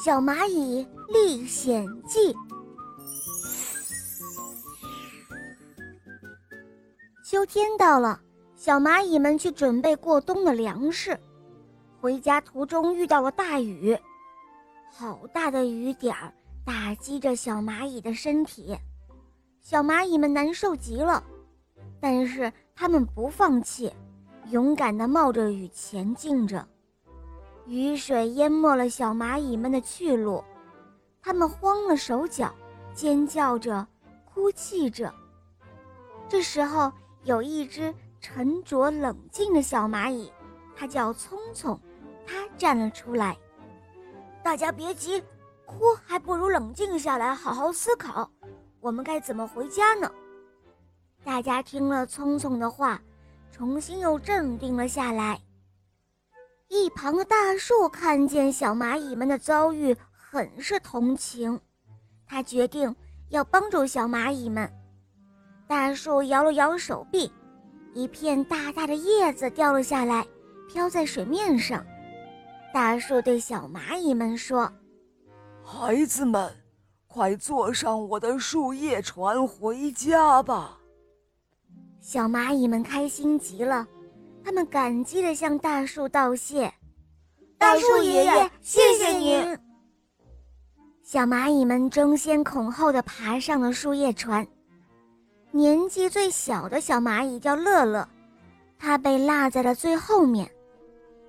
《小蚂蚁历险记》。秋天到了，小蚂蚁们去准备过冬的粮食。回家途中遇到了大雨，好大的雨点儿打击着小蚂蚁的身体，小蚂蚁们难受极了。但是它们不放弃，勇敢地冒着雨前进着。雨水淹没了小蚂蚁们的去路，它们慌了手脚，尖叫着，哭泣着。这时候，有一只沉着冷静的小蚂蚁，它叫聪聪，它站了出来。大家别急，哭还不如冷静下来，好好思考，我们该怎么回家呢？大家听了聪聪的话，重新又镇定了下来。一旁的大树看见小蚂蚁们的遭遇，很是同情。他决定要帮助小蚂蚁们。大树摇了摇手臂，一片大大的叶子掉了下来，飘在水面上。大树对小蚂蚁们说：“孩子们，快坐上我的树叶船回家吧。”小蚂蚁们开心极了。他们感激地向大树道谢：“大树爷爷，谢谢您。”小蚂蚁们争先恐后地爬上了树叶船。年纪最小的小蚂蚁叫乐乐，它被落在了最后面。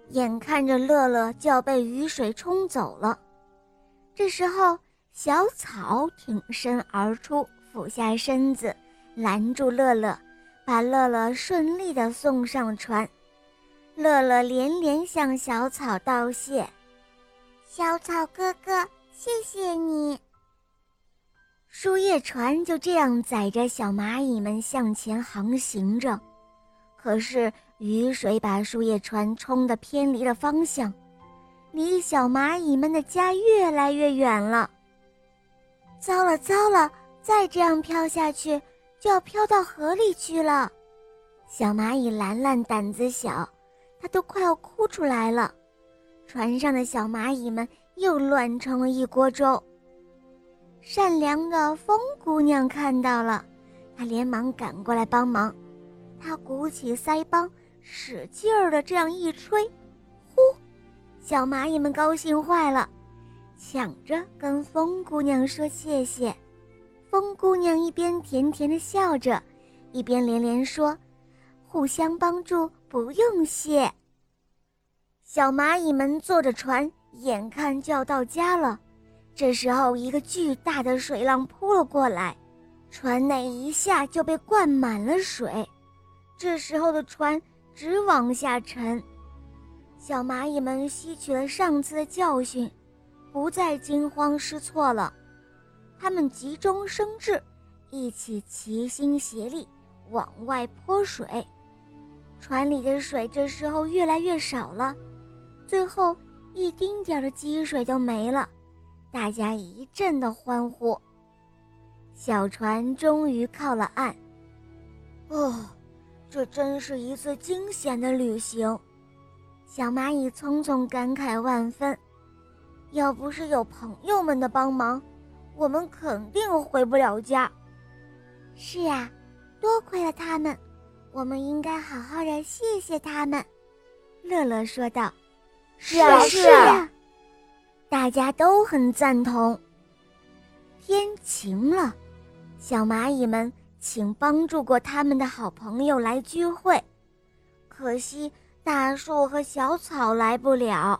眼看着乐乐就要被雨水冲走了，这时候小草挺身而出，俯下身子拦住乐乐。把乐乐顺利地送上船，乐乐连连向小草道谢：“小草哥哥，谢谢你。”树叶船就这样载着小蚂蚁们向前航行着，可是雨水把树叶船冲得偏离了方向，离小蚂蚁们的家越来越远了。糟了糟了，再这样飘下去！就要飘到河里去了，小蚂蚁兰兰胆子小，它都快要哭出来了。船上的小蚂蚁们又乱成了一锅粥。善良的风姑娘看到了，她连忙赶过来帮忙。她鼓起腮帮，使劲儿的这样一吹，呼，小蚂蚁们高兴坏了，抢着跟风姑娘说谢谢。风姑娘一边甜甜的笑着，一边连连说：“互相帮助，不用谢。”小蚂蚁们坐着船，眼看就要到家了。这时候，一个巨大的水浪扑了过来，船内一下就被灌满了水。这时候的船直往下沉。小蚂蚁们吸取了上次的教训，不再惊慌失措了。他们急中生智，一起齐心协力往外泼水。船里的水这时候越来越少了，最后一丁点的积水都没了。大家一阵的欢呼。小船终于靠了岸。哦，这真是一次惊险的旅行。小蚂蚁匆匆感慨万分。要不是有朋友们的帮忙。我们肯定回不了家。是啊，多亏了他们，我们应该好好的谢谢他们。”乐乐说道。“是啊，是啊。”大家都很赞同。天晴了，小蚂蚁们请帮助过他们的好朋友来聚会，可惜大树和小草来不了。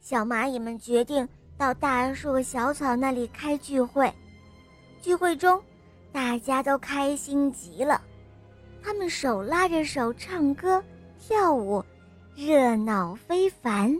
小蚂蚁们决定。到大树小草那里开聚会，聚会中，大家都开心极了，他们手拉着手唱歌跳舞，热闹非凡。